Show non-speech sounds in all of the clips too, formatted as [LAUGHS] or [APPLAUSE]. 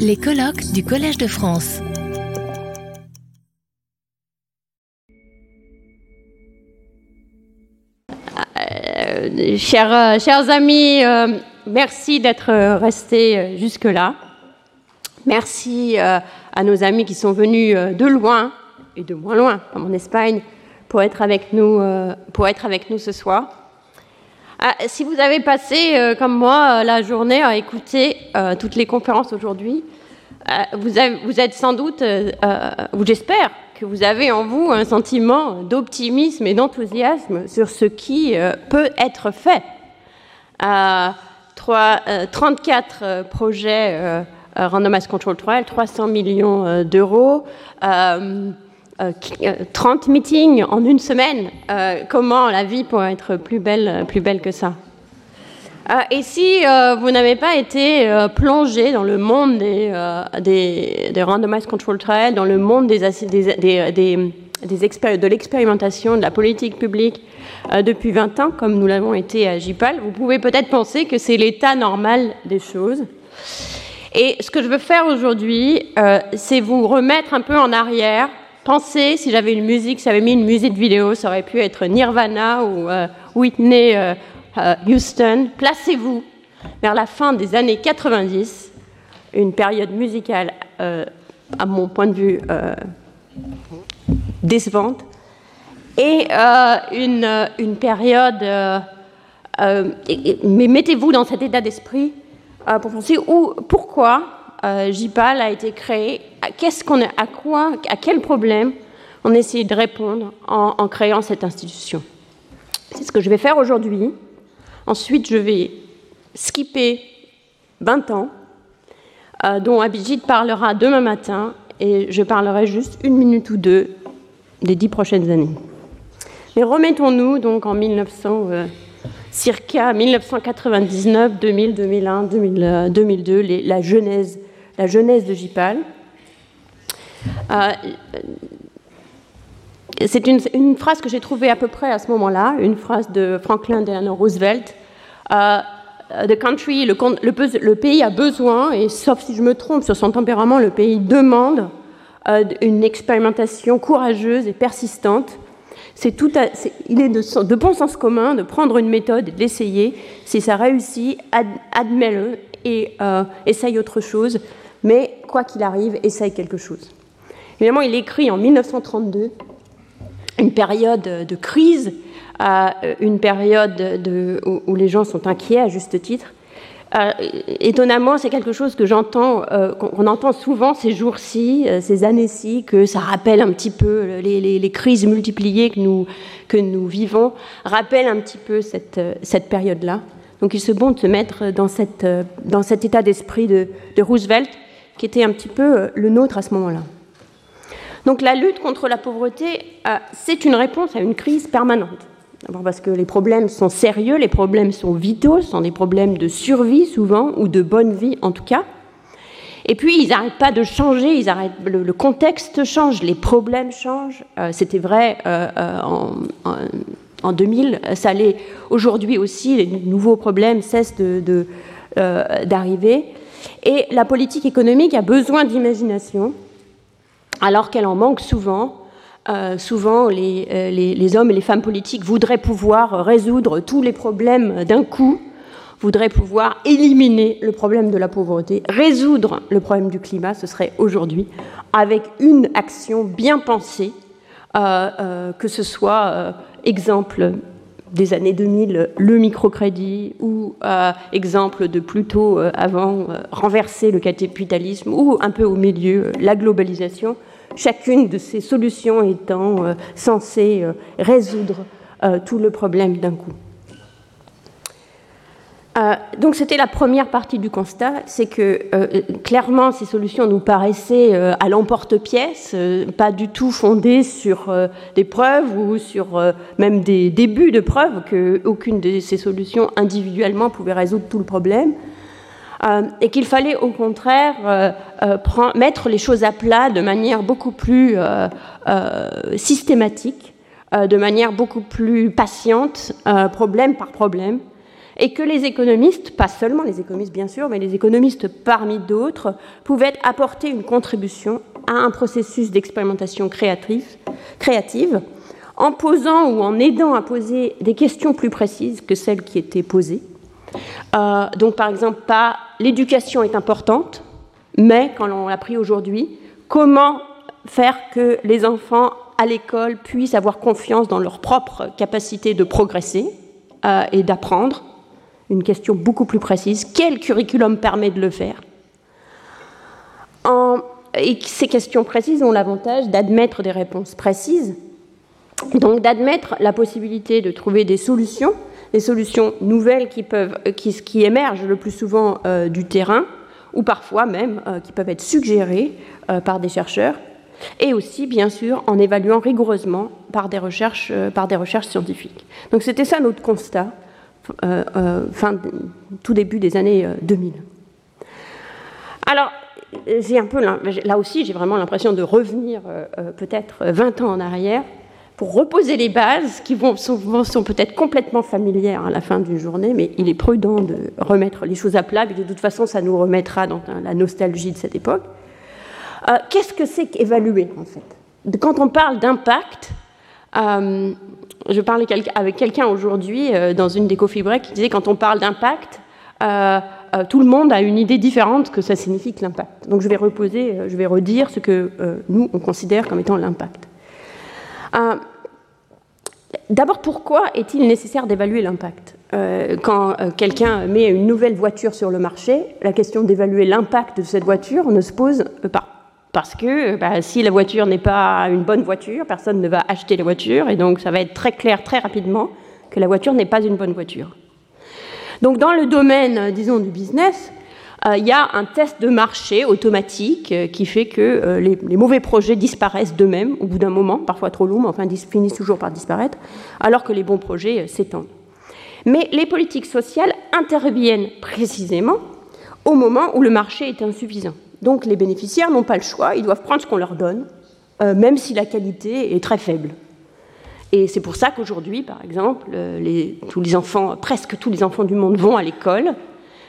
Les colloques du Collège de France. Euh, chers, euh, chers, amis, euh, merci d'être restés jusque-là. Merci à nos amis qui sont venus de loin et de moins loin, comme en Espagne, pour être avec nous, pour être avec nous ce soir. Ah, si vous avez passé, comme moi, la journée à écouter toutes les conférences aujourd'hui, vous, vous, êtes sans doute, ou j'espère, que vous avez en vous un sentiment d'optimisme et d'enthousiasme sur ce qui euh, peut être fait. Euh, 3, 34 euh, projets euh, Randomized Control Trial, 300 millions d'euros, 30 meetings en une semaine. comment la vie pourrait être plus belle, plus belle que ça? Et si vous n'avez pas été plongé dans le monde des, des, randomized control trials, dans le monde de l'expérimentation de la politique publique depuis 20 ans, comme nous l'avons été à JPAL, vous pouvez peut-être penser que c'est l'état normal des choses. Et ce que je veux faire aujourd'hui, c'est vous remettre un peu en arrière. Pensez, si j'avais une musique, si j'avais mis une musique vidéo, ça aurait pu être Nirvana ou Whitney euh, Houston, placez-vous vers la fin des années 90, une période musicale, euh, à mon point de vue, euh, décevante, et une, période... mais mettez-vous dans cet état d'esprit pour penser pourquoi JPAL a été créé, qu'est-ce qu'on à quoi, à quel problème on essaie de répondre en, en créant cette institution? C'est ce que je vais faire aujourd'hui. Ensuite, je vais skipper 20 ans, euh, dont Abhijit parlera demain matin, et je parlerai juste une minute ou deux des dix prochaines années. Mais remettons-nous donc en 1900, euh, circa 1999, 2000, 2001, 2002, la, genèse, la genèse de JPAL. Euh, c'est une, phrase que j'ai trouvée à peu près à ce moment-là, une phrase de Franklin Delano Roosevelt. Uh, country, le, pays a besoin, et sauf si je me trompe sur son tempérament, le pays demande uh, une expérimentation courageuse et persistante. Il est de, bon sens commun de prendre une méthode et de l'essayer. Si ça réussit, admets-le et uh, essaye autre chose. Mais quoi qu'il arrive, essaye quelque chose. Évidemment, il écrit en 1932 une période de crise, une période où, les gens sont inquiets à juste titre. Euh, étonnamment, c'est quelque chose que j'entends, euh, qu'on entend souvent ces jours-ci, euh, ces années-ci, que ça rappelle un petit peu les, crises multipliées que nous, que nous vivons, rappelle un petit peu cette, cette période-là. Donc il se bon de se mettre dans, cette, dans cet état d'esprit de, de Roosevelt, qui était un petit peu le nôtre à ce moment-là. Donc la lutte contre la pauvreté, euh, c'est une réponse à une crise permanente. D'abord parce que les problèmes sont sérieux, les problèmes sont vitaux, ce sont des problèmes de survie souvent, ou de bonne vie en tout cas. Et puis, ils n'arrêtent pas de changer, ils arrêtent, le, contexte change, les problèmes changent. Euh, c'était vrai euh, en, en, 2000, ça l'est aujourd'hui aussi, les nouveaux problèmes cessent d'arriver. De, et la politique économique a besoin d'imagination, alors qu'elle en manque souvent. Euh, souvent, euh, les, hommes et les femmes politiques voudraient pouvoir résoudre tous les problèmes d'un coup, voudraient pouvoir éliminer le problème de la pauvreté, résoudre le problème du climat, ce serait aujourd'hui, avec une action bien pensée, euh, que ce soit exemple des années 2000, le microcrédit, ou exemple de plus tôt avant, renverser le capitalisme, ou un peu au milieu, la globalisation chacune de ces solutions étant euh, censée euh, résoudre euh, tout le problème d'un coup. Donc c'était la première partie du constat, c'est que clairement ces solutions nous paraissaient à l'emporte-pièce, pas du tout fondées sur des preuves ou sur même des débuts de preuves qu'aucune de ces solutions individuellement pouvait résoudre tout le problème. Euh, et qu'il fallait au contraire euh, euh, mettre les choses à plat de manière beaucoup plus systématique, de manière beaucoup plus patiente, problème par problème, et que les économistes, pas seulement les économistes bien sûr, mais les économistes parmi d'autres, pouvaient apporter une contribution à un processus d'expérimentation créative, en posant ou en aidant à poser des questions plus précises que celles qui étaient posées. Euh, donc par exemple, pas l'éducation est importante, mais quand on l'a pris aujourd'hui, comment faire que les enfants à l'école puissent avoir confiance dans leur propre capacité de progresser euh, et d'apprendre Une question beaucoup plus précise. Quel curriculum permet de le faire Et ces questions précises ont l'avantage d'admettre des réponses précises, donc d'admettre la possibilité de trouver des solutions, des solutions nouvelles qui, peuvent, qui, qui émergent le plus souvent euh, du terrain, ou parfois même euh, qui peuvent être suggérées euh, par des chercheurs, et aussi, bien sûr, en évaluant rigoureusement par des recherches, par des recherches scientifiques. Donc c'était ça notre constat, fin, tout début des années 2000. Alors, j'ai un peu, là aussi, j'ai vraiment l'impression de revenir peut-être 20 ans en arrière pour reposer les bases qui vont, sont, peut-être complètement familières à la fin d'une journée, mais il est prudent de remettre les choses à plat, et de toute façon, ça nous remettra dans la nostalgie de cette époque. Euh, Qu'est-ce que c'est qu'évaluer, en fait? Quand on parle d'impact, euh, je parlais avec quelqu'un aujourd'hui euh, dans une des coffee qui disait quand on parle d'impact, euh, tout le monde a une idée différente que ça signifie que l'impact. Donc je vais reposer, je vais redire ce que nous on considère comme étant l'impact. D'abord, pourquoi est-il nécessaire d'évaluer l'impact? Quand quelqu'un met une nouvelle voiture sur le marché, la question d'évaluer l'impact de cette voiture ne se pose pas. Parce que bah, si la voiture n'est pas une bonne voiture, personne ne va acheter la voiture, et donc ça va être très clair très rapidement que la voiture n'est pas une bonne voiture. Donc dans le domaine, disons, du business, euh, il y a un test de marché automatique euh, qui fait que euh, les, les, mauvais projets disparaissent d'eux-mêmes au bout d'un moment, parfois trop long, mais enfin finissent toujours par disparaître, alors que les bons projets s'étendent. Mais les politiques sociales interviennent précisément au moment où le marché est insuffisant. Donc les bénéficiaires n'ont pas le choix, ils doivent prendre ce qu'on leur donne, euh, même si la qualité est très faible. Et c'est pour ça qu'aujourd'hui, par exemple, enfants, presque tous les enfants du monde vont à l'école,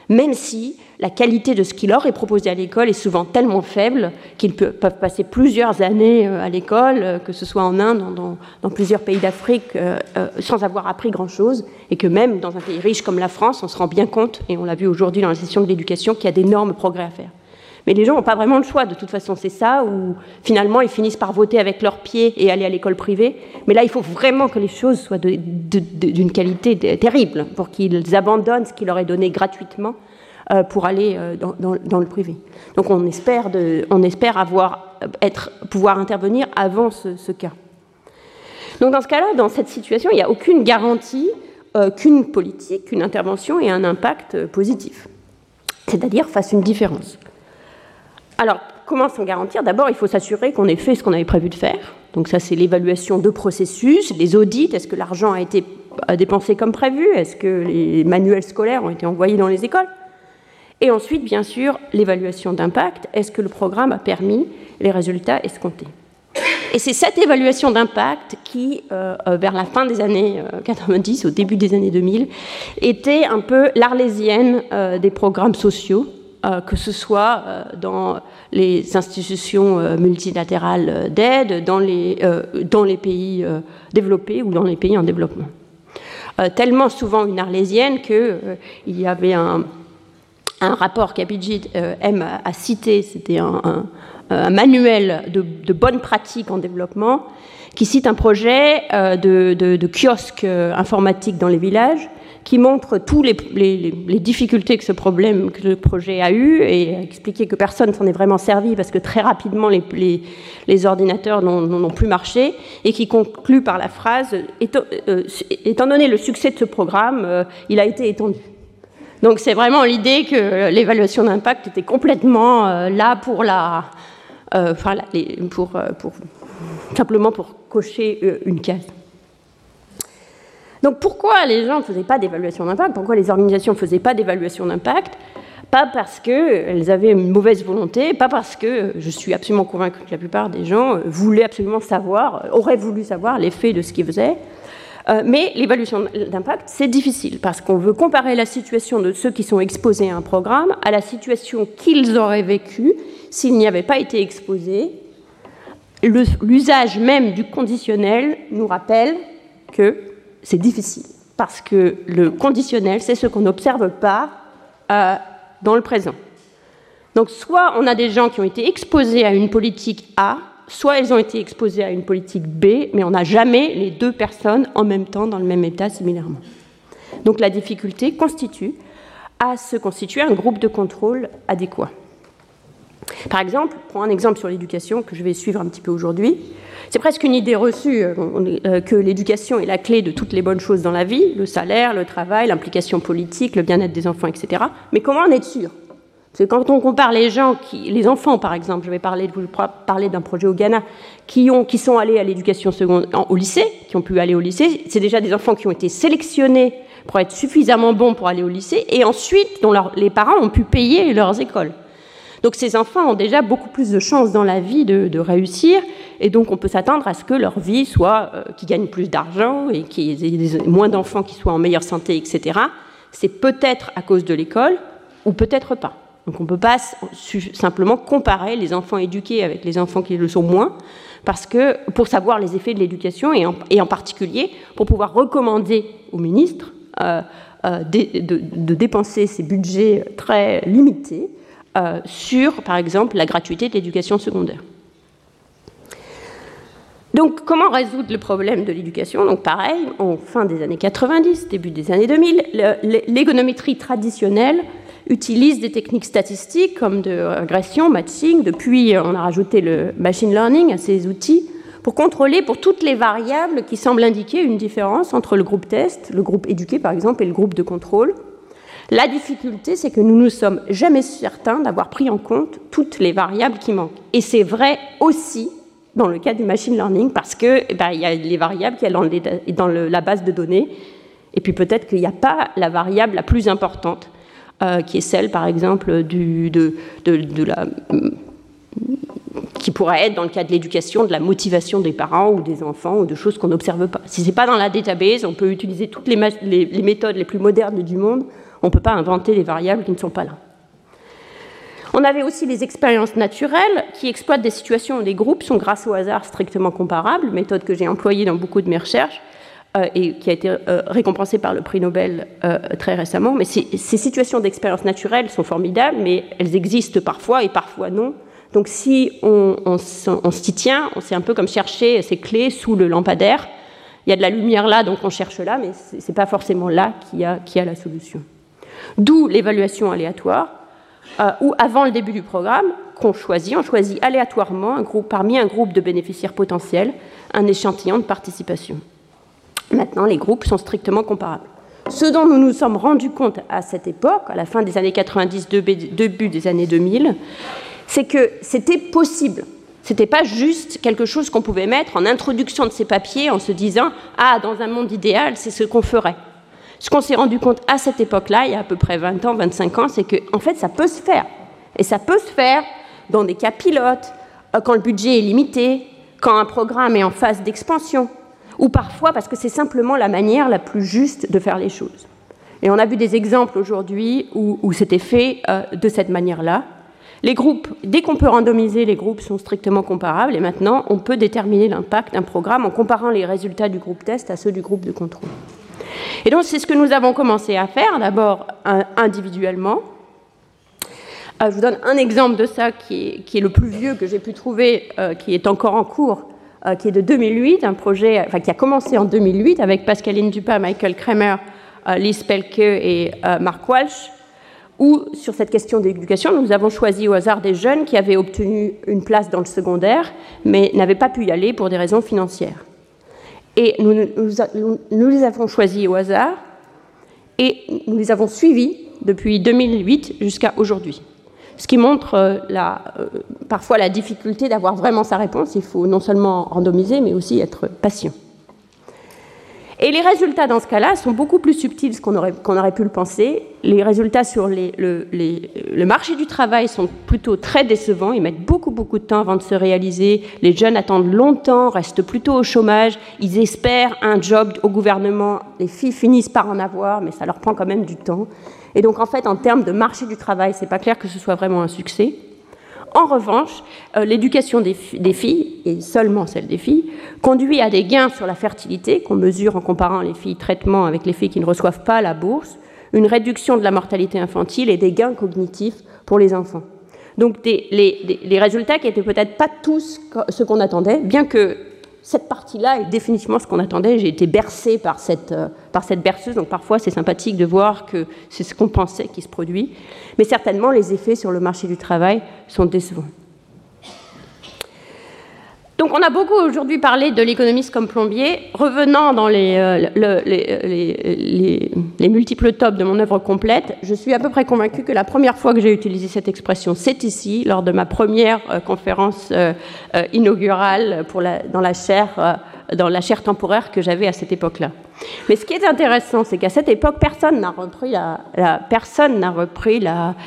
même si la qualité de ce qui leur est proposé à l'école est souvent tellement faible qu'ils peuvent passer plusieurs années euh, à l'école, euh, que ce soit en Inde, dans, plusieurs pays d'Afrique, euh, sans avoir appris grand-chose, et que même dans un pays riche comme la France, on se rend bien compte, et on l'a vu aujourd'hui dans la session de l'éducation, qu'il y a d'énormes progrès à faire. Mais les gens n'ont pas vraiment le choix, de toute façon, c'est ça, ou finalement ils finissent par voter avec leurs pieds et aller à l'école privée. Mais là, il faut vraiment que les choses soient d'une qualité terrible pour qu'ils abandonnent ce qui leur est donné gratuitement euh, pour aller euh, dans, le privé. Donc on espère, de, on espère avoir, être, pouvoir intervenir avant ce, cas. Donc dans ce cas-là, dans cette situation, il n'y a aucune garantie euh, qu'une politique, qu'une intervention ait un impact positif, c'est-à-dire fasse une différence. Alors, comment s'en garantir? D'abord, il faut s'assurer qu'on ait fait ce qu'on avait prévu de faire. Donc ça, c'est l'évaluation de processus, les audits, est-ce que l'argent a été dépensé comme prévu? Est-ce que les manuels scolaires ont été envoyés dans les écoles? Et ensuite, bien sûr, l'évaluation d'impact, est-ce que le programme a permis les résultats escomptés? Et c'est cette évaluation d'impact qui, euh, vers la fin des années 90, au début des années 2000, était un peu l'arlésienne euh, des programmes sociaux. euh, que ce soit euh, dans les institutions euh, multilatérales d'aide, dans, les, pays développés ou dans les pays en développement. tellement souvent une arlésienne qu'il y avait un, rapport qu'Abidjit aime à citer, c'était un, manuel de, bonnes pratiques en développement, qui cite un projet de kiosque informatique dans les villages qui montre toutes les, difficultés que ce problème, que le projet a eu, et a expliqué que personne s'en est vraiment servi parce que très rapidement les, ordinateurs n'ont plus marché, et qui conclut par la phrase étant, euh, donné le succès de ce programme, euh, il a été étendu. Donc c'est vraiment l'idée que l'évaluation d'impact était complètement euh, là pour la, enfin, pour, simplement pour cocher une case. Donc pourquoi les gens ne faisaient pas d'évaluation d'impact? Pourquoi les organisations ne faisaient pas d'évaluation d'impact? Pas parce qu'elles avaient une mauvaise volonté, pas parce que je suis absolument convaincue que la plupart des gens voulaient absolument savoir, auraient voulu savoir l'effet de ce qu'ils faisaient, Euh, mais l'évaluation d'impact, c'est difficile parce qu'on veut comparer la situation de ceux qui sont exposés à un programme à la situation qu'ils auraient vécue s'ils n'y avaient pas été exposés. L'usage même du conditionnel nous rappelle que c'est difficile parce que le conditionnel, c'est ce qu'on n'observe pas euh, dans le présent. Donc soit on a des gens qui ont été exposés à une politique A, soit elles ont été exposées à une politique B, mais on n'a jamais les deux personnes en même temps dans le même état similairement. Donc la difficulté constitue à se constituer un groupe de contrôle adéquat. Par exemple, pour un exemple sur l'éducation que je vais suivre un petit peu aujourd'hui, c'est presque une idée reçue euh, euh, que l'éducation est la clé de toutes les bonnes choses dans la vie, le salaire, le travail, l'implication politique, le bien-être des enfants, etc. Mais comment en être sûr? Parce que quand on compare les gens, les enfants par exemple, je vais parler, parler d'un projet au Ghana, qui, ont, sont allés à l'éducation secondaire, au lycée, qui ont pu aller au lycée, c'est déjà des enfants qui ont été sélectionnés pour être suffisamment bons pour aller au lycée, et ensuite dont les parents ont pu payer leurs écoles. Donc ces enfants ont déjà beaucoup plus de chances dans la vie de, réussir, et donc on peut s'attendre à ce que leur vie soit, euh, qu'ils gagnent plus d'argent et qu'il y ait moins d'enfants qui soient en meilleure santé, etc. C'est peut-être à cause de l'école, ou peut-être pas. Donc on ne peut pas simplement comparer les enfants éduqués avec les enfants qui le sont moins, parce que pour savoir les effets de l'éducation et, en, particulier pour pouvoir recommander au ministre euh, euh, de, dépenser ces budgets très limités euh, sur, par exemple, la gratuité de l'éducation secondaire. Donc, comment résoudre le problème de l'éducation? Donc, pareil, en fin des années 90, début des années 2000, l'économétrie traditionnelle utilise des techniques statistiques comme de régression, matching. Depuis, on a rajouté le machine learning à ces outils pour contrôler pour toutes les variables qui semblent indiquer une différence entre le groupe test, le groupe éduqué par exemple, et le groupe de contrôle. La difficulté, c'est que nous ne sommes jamais certains d'avoir pris en compte toutes les variables qui manquent. Et c'est vrai aussi dans le cas du machine learning, parce qu'il eh ben, y a les variables qui sont dans, la base de données, et puis peut-être qu'il n'y a pas la variable la plus importante euh, qui est celle, par exemple, de, la qui pourrait être dans le cas de l'éducation, de la motivation des parents ou des enfants ou de choses qu'on n'observe pas. Si ce n'est pas dans la database, on peut utiliser toutes les, méthodes les plus modernes du monde, on ne peut pas inventer des variables qui ne sont pas là. On avait aussi les expériences naturelles qui exploitent des situations où les groupes sont grâce au hasard strictement comparables, méthode que j'ai employée dans beaucoup de mes recherches, euh, et qui a été euh, récompensé par le prix Nobel euh, très récemment. Mais ces, situations d'expérience naturelle sont formidables, mais elles existent parfois et parfois non. Donc si on, on, s'y tient, c'est un peu comme chercher ces clés sous le lampadaire. Il y a de la lumière là, donc on cherche là, mais ce n'est pas forcément là qu'il y, a, la solution. D'où l'évaluation aléatoire, où avant le début du programme, qu'on choisit, on choisit aléatoirement parmi un groupe de bénéficiaires potentiels un échantillon de participation. Maintenant, les groupes sont strictement comparables. Ce dont nous nous sommes rendus compte à cette époque, à la fin des années 90, début des années 2000, c'est que c'était possible. Ce n'était pas juste quelque chose qu'on pouvait mettre en introduction de ces papiers en se disant Ah, dans un monde idéal, c'est ce qu'on ferait. Ce qu'on s'est rendu compte à cette époque-là, il y a à peu près 20 ans, 25 ans, c'est qu'en en fait, ça peut se faire. Et ça peut se faire dans des cas pilotes, euh, quand le budget est limité, quand un programme est en phase d'expansion, ou parfois parce que c'est simplement la manière la plus juste de faire les choses. Et on a vu des exemples aujourd'hui où, c'était fait euh, de cette manière-là. Les groupes, dès qu'on peut randomiser, les groupes sont strictement comparables et maintenant on peut déterminer l'impact d'un programme en comparant les résultats du groupe test à ceux du groupe de contrôle. Et donc c'est ce que nous avons commencé à faire, d'abord individuellement. Euh, je vous donne un exemple de ça qui est, le plus vieux que j'ai pu trouver, euh, qui est encore en cours, euh, qui est de 2008, un projet qui a commencé en 2008 avec Pascaline Dupin, Michael Kramer, Lise Pelke et Mark Walsh, où sur cette question d'éducation, nous avons choisi au hasard des jeunes qui avaient obtenu une place dans le secondaire, mais n'avaient pas pu y aller pour des raisons financières. Et nous, les avons choisis au hasard et nous les avons suivis depuis 2008 jusqu'à aujourd'hui ce qui montre euh, euh, parfois la difficulté d'avoir vraiment sa réponse. Il faut non seulement randomiser, mais aussi être patient. Et les résultats dans ce cas-là sont beaucoup plus subtils qu'on aurait, aurait pu le penser. Les résultats sur le, le, marché du travail sont plutôt très décevants. Ils mettent beaucoup, beaucoup de temps avant de se réaliser. Les jeunes attendent longtemps, restent plutôt au chômage. Ils espèrent un job au gouvernement. Les filles finissent par en avoir, mais ça leur prend quand même du temps. Et donc, en fait, en termes de marché du travail, c'est pas clair que ce soit vraiment un succès. En revanche, euh, l'éducation des, filles, et seulement celle des filles, conduit à des gains sur la fertilité, qu'on mesure en comparant les filles traitement avec les filles qui ne reçoivent pas la bourse, une réduction de la mortalité infantile et des gains cognitifs pour les enfants. Donc les, les résultats qui n'étaient peut-être pas tous ce qu'on attendait, bien que cette partie-là est définitivement ce qu'on attendait. J'ai été bercée par cette, euh, par cette berceuse, donc parfois c'est sympathique de voir que c'est ce qu'on pensait qui se produit. Mais certainement, les effets sur le marché du travail sont décevants. Donc on a beaucoup aujourd'hui parlé de l'économiste comme plombier. Revenant dans les, euh, les, les, multiples tops de mon œuvre complète, je suis à peu près convaincue que la première fois que j'ai utilisé cette expression, c'est ici, lors de ma première euh, conférence euh, inaugurale dans, la chaire, dans la temporaire que j'avais à cette époque-là. Mais ce qui est intéressant, c'est qu'à cette époque, personne n'a repris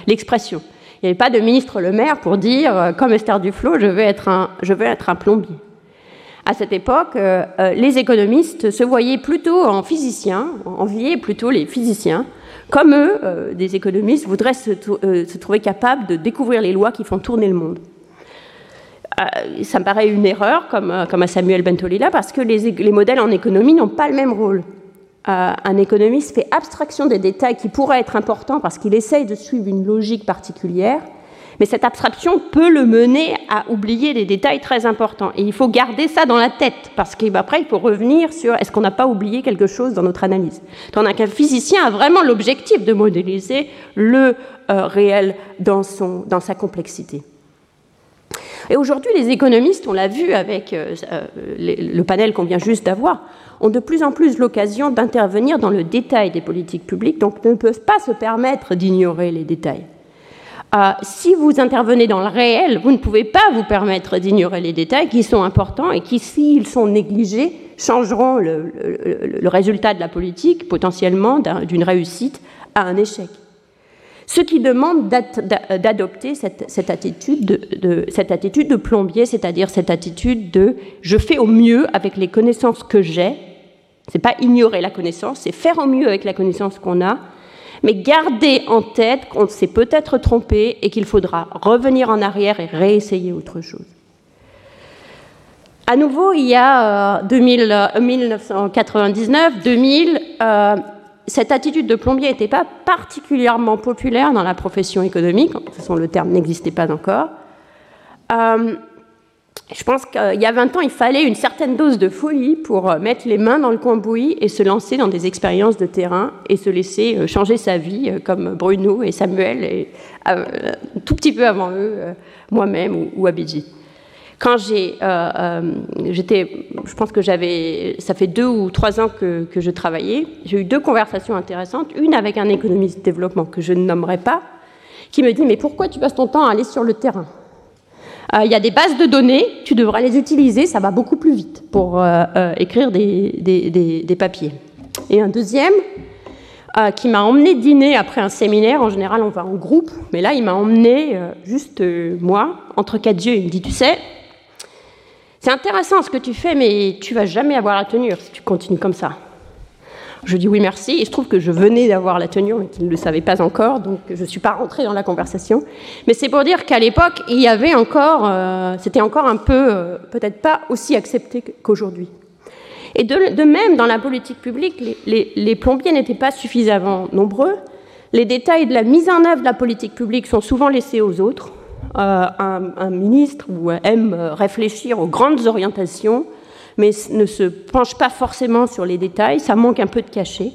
l'expression. Il n'y avait pas de ministre le maire pour dire, euh, comme Esther Duflo, je veux être un, plombier. À cette époque, euh, euh, les économistes se voyaient plutôt en physiciens, enviaient plutôt les physiciens. Comme eux, des économistes voudraient se, trouver capables de découvrir les lois qui font tourner le monde. ça me paraît une erreur, comme, à Samuel Bentolila, parce que les modèles en économie n'ont pas le même rôle. Euh, un économiste fait abstraction des détails qui pourraient être importants parce qu'il essaye de suivre une logique particulière, mais cette abstraction peut le mener à oublier des détails très importants. Et il faut garder ça dans la tête, parce qu'après, il faut revenir sur est-ce qu'on n'a pas oublié quelque chose dans notre analyse. Tandis qu'un physicien a vraiment l'objectif de modéliser le euh, réel dans, son, dans sa complexité. Et aujourd'hui, les économistes, on l'a vu avec euh, le panel qu'on vient juste d'avoir, ont de plus en plus l'occasion d'intervenir dans le détail des politiques publiques, donc ne peuvent pas se permettre d'ignorer les détails. Euh, si vous intervenez dans le réel, vous ne pouvez pas vous permettre d'ignorer les détails qui sont importants et qui, s'ils sont négligés, changeront le, résultat de la politique potentiellement d'une réussite à un échec. Ce qui demande d'adopter cette, attitude de, plombier, c'est-à-dire cette attitude de je fais au mieux avec les connaissances que j'ai c'est pas ignorer la connaissance, c'est faire au mieux avec la connaissance qu'on a, mais garder en tête qu'on s'est peut-être trompé et qu'il faudra revenir en arrière et réessayer autre chose. À nouveau, il y a 1999, 2000, euh, euh, cette attitude de plombier n'était pas particulièrement populaire dans la profession économique. De toute façon, le terme n'existait pas encore. Euh, je pense qu'il y a 20 ans, il fallait une certaine dose de folie pour euh, mettre les mains dans le cambouis et se lancer dans des expériences de terrain et se laisser euh, changer sa vie, comme Bruno et Samuel, et tout petit peu avant eux, moi-même ou, Abidji. Quand j'ai, j'étais, je pense que j'avais, ça fait deux ou trois ans que, je travaillais, j'ai eu deux conversations intéressantes, une avec un économiste de développement que je ne nommerai pas, qui me dit mais pourquoi tu passes ton temps à aller sur le terrain? Euh, il y a des bases de données, tu devras les utiliser, ça va beaucoup plus vite pour euh, euh, écrire des, des, papiers. Et un deuxième, qui m'a emmené dîner après un séminaire. En général, on va en groupe, mais là, il m'a emmené juste moi, entre quatre yeux. Il me dit Tu sais, c'est intéressant ce que tu fais, mais tu vas jamais avoir la tenue si tu continues comme ça. Je dis oui, merci. Et je trouve que je venais d'avoir la tenue, mais qu'il ne le savait pas encore, donc je ne suis pas rentrée dans la conversation. Mais c'est pour dire qu'à l'époque, il y avait encore, euh, c'était encore un peu, euh, peut-être pas aussi accepté qu'aujourd'hui. Et de, même, dans la politique publique, les, plombiers n'étaient pas suffisamment nombreux. Les détails de la mise en œuvre de la politique publique sont souvent laissés aux autres. Euh, un, un, ministre aime réfléchir aux grandes orientations, mais ne se penche pas forcément sur les détails, ça manque un peu de cachet.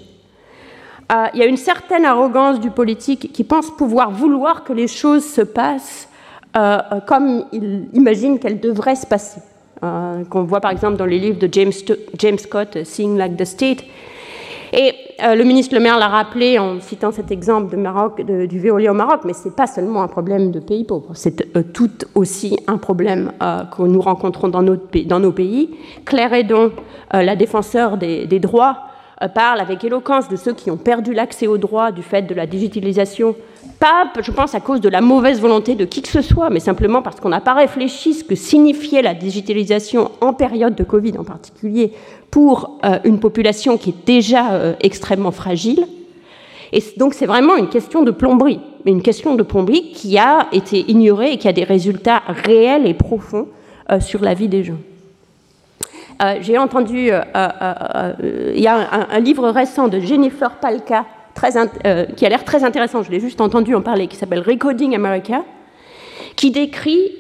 Euh, il y a une certaine arrogance du politique qui pense pouvoir vouloir que les choses se passent euh, comme il imagine qu'elles devraient se passer. Euh, qu'on voit par exemple dans les livres de James, James Scott, Seeing Like the State. Et le ministre Le Maire l'a rappelé en citant cet exemple du véolier au Maroc, mais ce n'est pas seulement un problème de pays pauvres, c'est tout aussi un problème que nous rencontrons dans, nos pays. Claire Edon, la défenseur des droits, parle avec éloquence de ceux qui ont perdu l'accès aux droits du fait de la digitalisation pas, je pense, à cause de la mauvaise volonté de qui que ce soit, mais simplement parce qu'on n'a pas réfléchi ce que signifiait la digitalisation en période de Covid en particulier pour euh, une population qui est déjà euh, extrêmement fragile. Et donc c'est vraiment une question de plomberie, mais une question de plomberie qui a été ignorée et qui a des résultats réels et profonds euh, sur la vie des gens. J'ai entendu, il y a un, livre récent de Jennifer Palka euh, qui a l'air très intéressant, je l'ai juste entendu en parler, qui s'appelle Recoding America, qui décrit,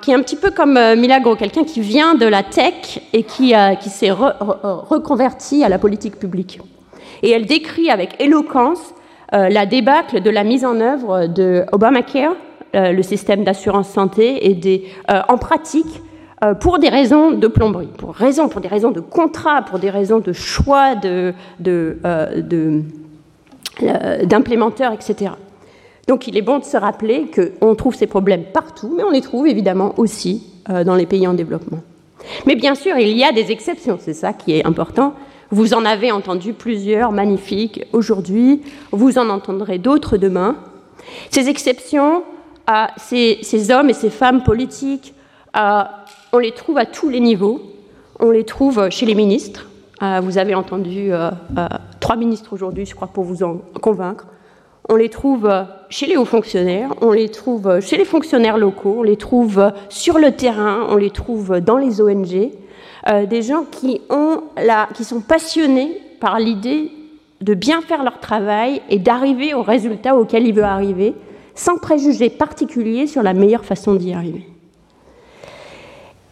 qui est un petit peu comme euh, Milagro, quelqu'un qui vient de la tech et qui, s'est reconverti à la politique publique. Et elle décrit avec éloquence euh, la débâcle de la mise en œuvre de Obamacare, le système d'assurance santé, et en pratique, pour des raisons de plomberie, pour, raison, pour des raisons de contrat, pour des raisons de choix de, de, de euh, d'implémenteurs, etc. Donc il est bon de se rappeler qu'on trouve ces problèmes partout, mais on les trouve évidemment aussi euh, dans les pays en développement. Mais bien sûr, il y a des exceptions, c'est ça qui est important. Vous en avez entendu plusieurs magnifiques aujourd'hui, vous en entendrez d'autres demain. Ces exceptions, ces, ces, hommes et ces femmes politiques, on les trouve à tous les niveaux. On les trouve chez les ministres, euh, vous avez entendu euh, euh, trois ministres aujourd'hui, je crois, pour vous en convaincre. On les trouve chez les hauts fonctionnaires, on les trouve chez les fonctionnaires locaux, on les trouve sur le terrain, on les trouve dans les ONG. des gens qui sont passionnés par l'idée de bien faire leur travail et d'arriver au résultat auquel ils veulent arriver, sans préjugés particuliers sur la meilleure façon d'y arriver.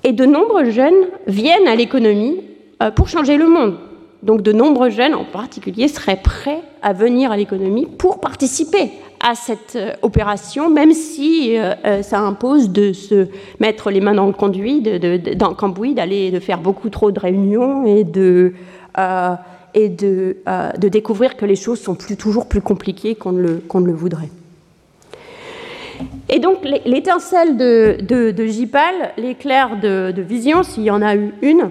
Et de nombreux jeunes viennent à l'économie euh, pour changer le monde. Donc de nombreux jeunes en particulier seraient prêts à venir à l'économie pour participer à cette euh, opération, même si euh, ça impose de se mettre les mains dans le conduit, de, dans le cambouis, d'aller de faire beaucoup trop de réunions et de, de, de, découvrir que les choses sont toujours plus compliquées qu'on ne le voudrait. Et donc l'étincelle de, de, Jipal, l'éclair de, vision, s'il y en a eu une,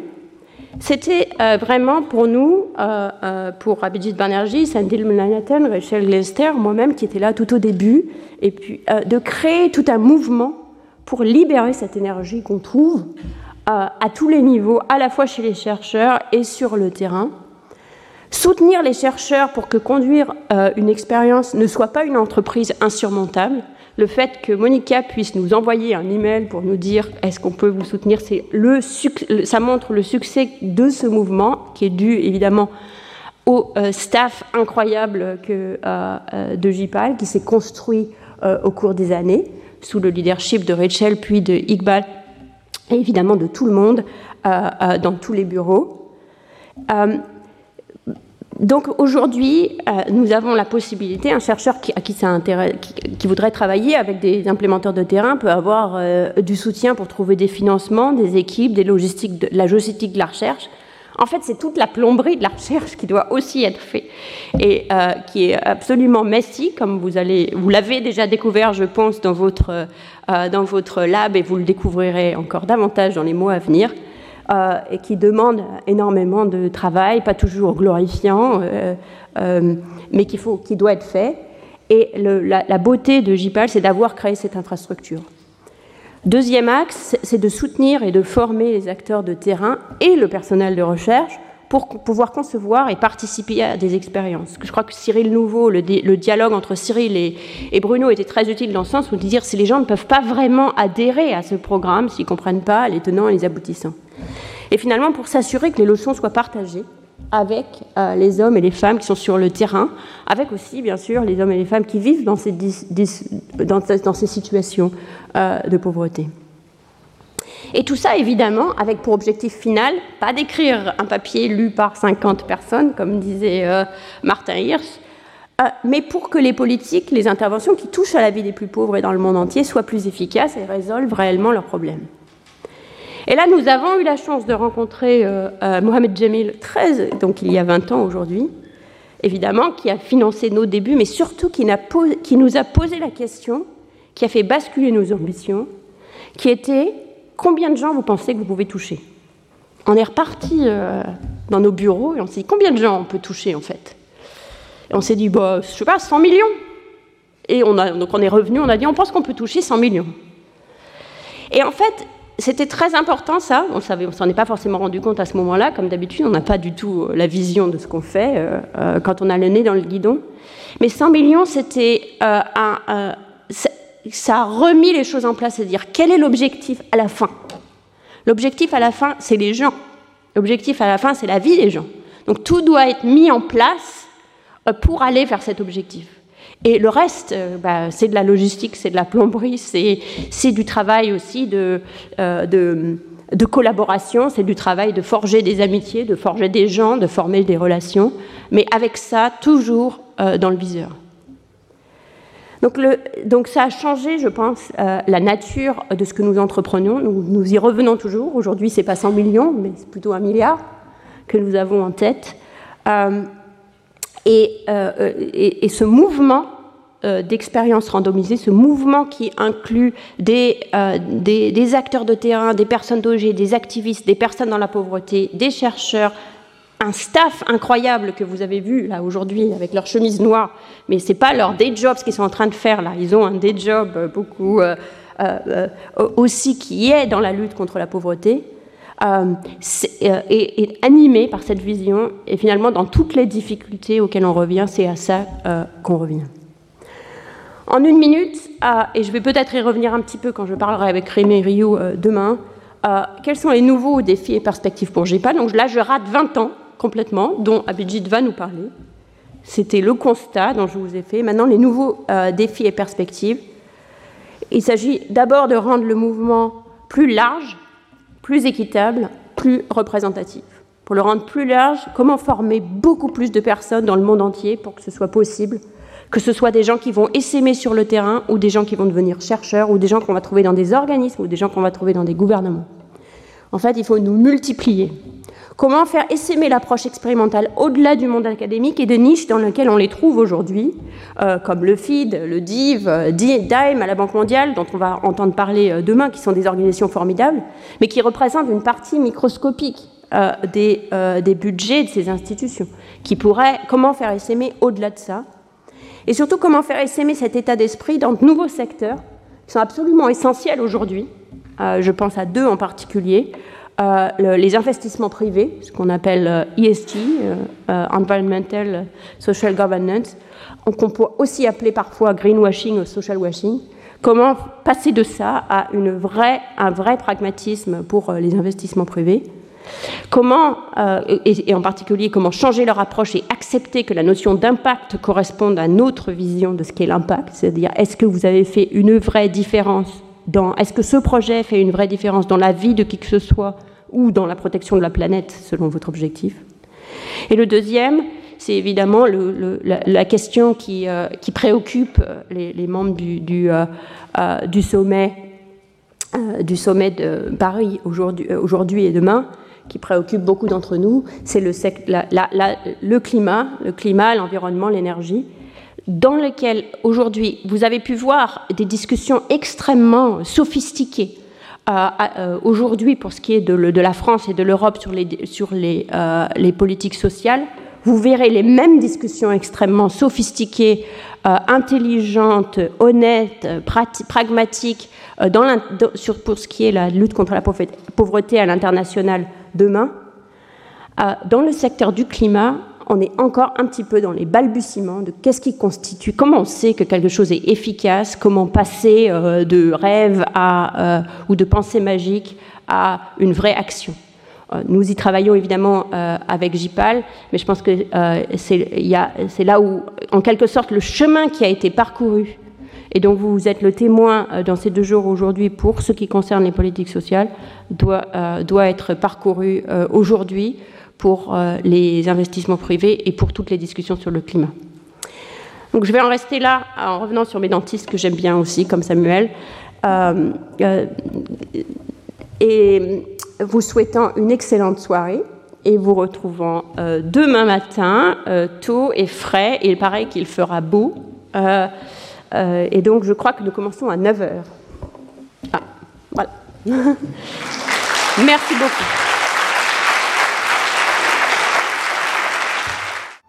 c'était euh, vraiment pour nous, euh, euh, pour Abhijit Banerjee, Sandil Mulayatan, Rachel Glester, moi-même qui étais là tout au début, et puis de créer tout un mouvement pour libérer cette énergie qu'on trouve à tous les niveaux, à la fois chez les chercheurs et sur le terrain. Soutenir les chercheurs pour que conduire une expérience ne soit pas une entreprise insurmontable, le fait que Monica puisse nous envoyer un email pour nous dire est-ce qu'on peut vous soutenir, c'est le, ça montre le succès de ce mouvement qui est dû évidemment au euh, staff incroyable euh, euh, de JPAL qui s'est construit au cours des années sous le leadership de Rachel puis de Iqbal et évidemment de tout le monde dans tous les bureaux. Donc aujourd'hui, euh, nous avons la possibilité, un chercheur qui, à qui, ça qui, voudrait travailler avec des implémenteurs de terrain peut avoir euh, du soutien pour trouver des financements, des équipes, des logistiques, de, la logistique de la recherche. En fait, c'est toute la plomberie de la recherche qui doit aussi être faite et euh, qui est absolument messy, comme vous allez, vous l'avez déjà découvert, je pense, dans votre, dans votre lab et vous le découvrirez encore davantage dans les mois à venir. Euh, et qui demande énormément de travail, pas toujours glorifiant, euh, euh, mais qui, faut, qui doit être fait. Et la, beauté de JPAL, c'est d'avoir créé cette infrastructure. Deuxième axe, c'est de soutenir et de former les acteurs de terrain et le personnel de recherche pour pouvoir concevoir et participer à des expériences. Je crois que Cyril Nouveau, le, dialogue entre Cyril et, et, Bruno était très utile dans le sens où de dire si les gens ne peuvent pas vraiment adhérer à ce programme, s'ils ne comprennent pas les tenants et les aboutissants. Et finalement, pour s'assurer que les leçons soient partagées avec euh, les hommes et les femmes qui sont sur le terrain, avec aussi, bien sûr, les hommes et les femmes qui vivent dans ces, situations euh, de pauvreté. Et tout ça, évidemment, avec pour objectif final, pas d'écrire un papier lu par 50 personnes, comme disait euh, Martin Hirsch, mais pour que les politiques, les interventions qui touchent à la vie des plus pauvres et dans le monde entier soient plus efficaces et résolvent réellement leurs problèmes. Et là, nous avons eu la chance de rencontrer euh, euh, Mohamed Jamil, 13, donc il y a 20 ans aujourd'hui, évidemment, qui a financé nos débuts, mais surtout qui, nous a posé la question, qui a fait basculer nos ambitions, qui était combien de gens vous pensez que vous pouvez toucher? On est reparti euh, dans nos bureaux et on s'est dit combien de gens on peut toucher en fait? On s'est dit, bah, je sais pas, 100 millions. Et donc on est revenu, on a dit on pense qu'on peut toucher 100 millions. Et en fait, c'était très important ça, on s'en est pas forcément rendu compte à ce moment-là, comme d'habitude, on n'a pas du tout euh, la vision de ce qu'on fait euh, euh, quand on a le nez dans le guidon. Mais 100 millions, c'était ça a remis les choses en place, c'est-à-dire quel est l'objectif à la fin? L'objectif à la fin, c'est les gens. L'objectif à la fin, c'est la vie des gens. Donc tout doit être mis en place pour aller vers cet objectif. Et le reste, euh, bah, c'est de la logistique, c'est de la plomberie, c'est du travail aussi de, euh, de, de collaboration, c'est du travail de forger des amitiés, de forger des gens, de former des relations, mais avec ça, toujours euh, dans le viseur. Donc, le, donc, ça a changé, je pense, la nature de ce que nous entreprenons. Nous, nous y revenons toujours. Aujourd'hui, ce n'est pas 100 millions, mais c'est plutôt un milliard que nous avons en tête. Et, et, ce mouvement euh, d'expérience randomisée, ce mouvement qui inclut euh, des, acteurs de terrain, des personnes d'OG, des activistes, des personnes dans la pauvreté, des chercheurs, un staff incroyable que vous avez vu là aujourd'hui avec leur chemise noire, mais ce n'est pas leur day job ce qu'ils sont en train de faire là. Ils ont un day job beaucoup aussi qui est dans la lutte contre la pauvreté. Euh, euh, est, animé par cette vision. Et finalement, dans toutes les difficultés auxquelles on revient, c'est à ça euh, qu'on revient. En une minute, et je vais peut-être y revenir un petit peu quand je parlerai avec Rémi Rio demain, quels sont les nouveaux défis et perspectives pour GEPA Donc là, je rate 20 ans complètement, dont Abidjit va nous parler. C'était le constat dont je vous ai fait. Maintenant, les nouveaux défis et perspectives. Il s'agit d'abord de rendre le mouvement plus large, plus équitable, plus représentatif. Pour le rendre plus large, comment former beaucoup plus de personnes dans le monde entier pour que ce soit possible que ce soit des gens qui vont essaimer sur le terrain ou des gens qui vont devenir chercheurs ou des gens qu'on va trouver dans des organismes ou des gens qu'on va trouver dans des gouvernements? En fait, il faut nous multiplier. Comment faire essaimer l'approche expérimentale au-delà du monde académique et de niches dans lesquelles on les trouve aujourd'hui, euh, comme le FID, le DIV, euh, DIME à la Banque mondiale, dont on va entendre parler euh, demain, qui sont des organisations formidables, mais qui représentent une partie microscopique des, des, budgets de ces institutions, qui pourraient, comment faire essaimer au-delà de ça, et surtout comment faire essaimer cet état d'esprit dans de nouveaux secteurs qui sont absolument essentiels aujourd'hui. je pense à deux en particulier. Euh, les investissements privés, ce qu'on appelle ESG, euh, euh, Environmental Social Governance, qu'on peut aussi appeler parfois greenwashing ou social washing. Comment passer de ça à un vrai pragmatisme pour les investissements privés? Comment, et, en particulier, comment changer leur approche et accepter que la notion d'impact corresponde à notre vision de ce qu'est l'impact, c'est-à-dire est-ce que vous avez fait une vraie différence est-ce que ce projet fait une vraie différence dans la vie de qui que ce soit ou dans la protection de la planète, selon votre objectif? Et le deuxième, c'est évidemment la, question qui, euh, préoccupe euh, les, membres du, euh, sommet, du sommet de Paris aujourd'hui et demain, qui préoccupe beaucoup d'entre nous, c'est le climat, l'environnement, l'énergie, dans lequel aujourd'hui vous avez pu voir des discussions extrêmement sophistiquées euh, aujourd'hui, pour ce qui est de, la France et de l'Europe sur, euh, les, politiques sociales, vous verrez les mêmes discussions extrêmement sophistiquées, euh, intelligentes, honnêtes, pragmatiques, pour ce qui est la lutte contre la pauvreté à l'international demain. dans le secteur du climat, on est encore un petit peu dans les balbutiements de qu'est-ce qui constitue, comment on sait que quelque chose est efficace, comment passer euh, de rêve euh, ou de pensée magique à une vraie action. Euh, nous y travaillons évidemment avec JIPAL, mais je pense que c'est là où, en quelque sorte, le chemin qui a été parcouru et dont vous êtes le témoin dans ces deux jours aujourd'hui pour ce qui concerne les politiques sociales, doit, doit être parcouru aujourd'hui pour euh, les investissements privés et pour toutes les discussions sur le climat. Donc je vais en rester là en revenant sur mes dentistes que j'aime bien aussi, comme Samuel, euh, euh, et vous souhaitant une excellente soirée et vous retrouvant demain matin, tôt et frais, et pareil qu'il fera beau. et donc je crois que nous commençons à 9h. Ah, voilà. [LAUGHS] Merci beaucoup.